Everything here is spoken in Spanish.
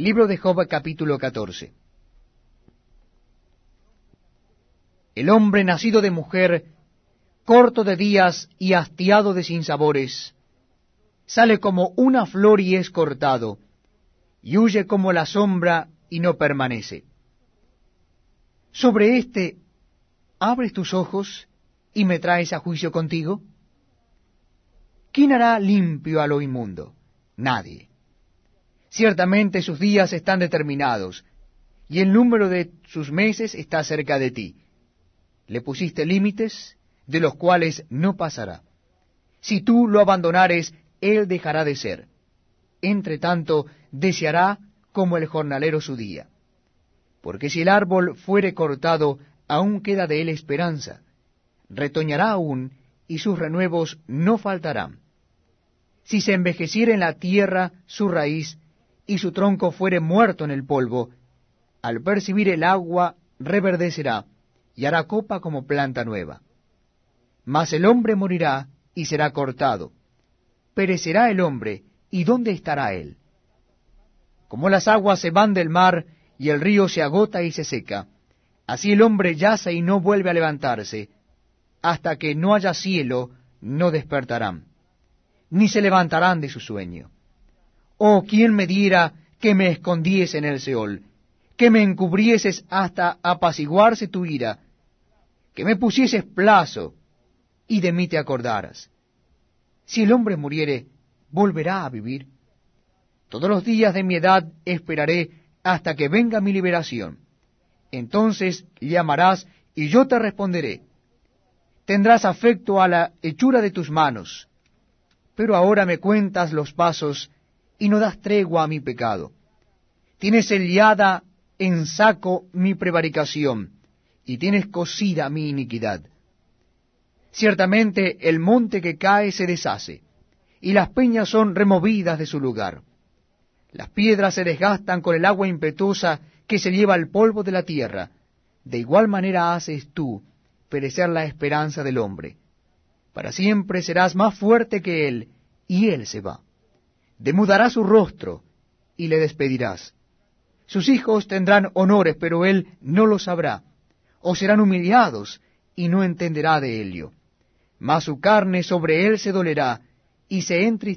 Libro de Job capítulo 14 El hombre nacido de mujer, corto de días y hastiado de sinsabores, sale como una flor y es cortado, y huye como la sombra y no permanece. Sobre éste, abres tus ojos y me traes a juicio contigo. ¿Quién hará limpio a lo inmundo? Nadie. Ciertamente sus días están determinados, y el número de sus meses está cerca de ti. Le pusiste límites, de los cuales no pasará. Si tú lo abandonares, él dejará de ser. Entre tanto, deseará como el jornalero su día. Porque si el árbol fuere cortado, aún queda de él esperanza. Retoñará aún, y sus renuevos no faltarán. Si se envejeciera en la tierra su raíz, y su tronco fuere muerto en el polvo, al percibir el agua reverdecerá, y hará copa como planta nueva. Mas el hombre morirá y será cortado. Perecerá el hombre, ¿y dónde estará él? Como las aguas se van del mar y el río se agota y se seca, así el hombre yace y no vuelve a levantarse, hasta que no haya cielo, no despertarán, ni se levantarán de su sueño. Oh, ¿quién me diera que me escondiese en el Seol, que me encubrieses hasta apaciguarse tu ira, que me pusieses plazo y de mí te acordaras. Si el hombre muriere, volverá a vivir. Todos los días de mi edad esperaré hasta que venga mi liberación. Entonces llamarás y yo te responderé. Tendrás afecto a la hechura de tus manos. Pero ahora me cuentas los pasos y no das tregua a mi pecado. Tienes sellada en saco mi prevaricación y tienes cosida mi iniquidad. Ciertamente el monte que cae se deshace, y las peñas son removidas de su lugar. Las piedras se desgastan con el agua impetuosa que se lleva el polvo de la tierra. De igual manera haces tú perecer la esperanza del hombre. Para siempre serás más fuerte que él, y él se va. Demudará su rostro, y le despedirás. Sus hijos tendrán honores, pero él no lo sabrá. O serán humillados, y no entenderá de ello. Mas su carne sobre él se dolerá, y se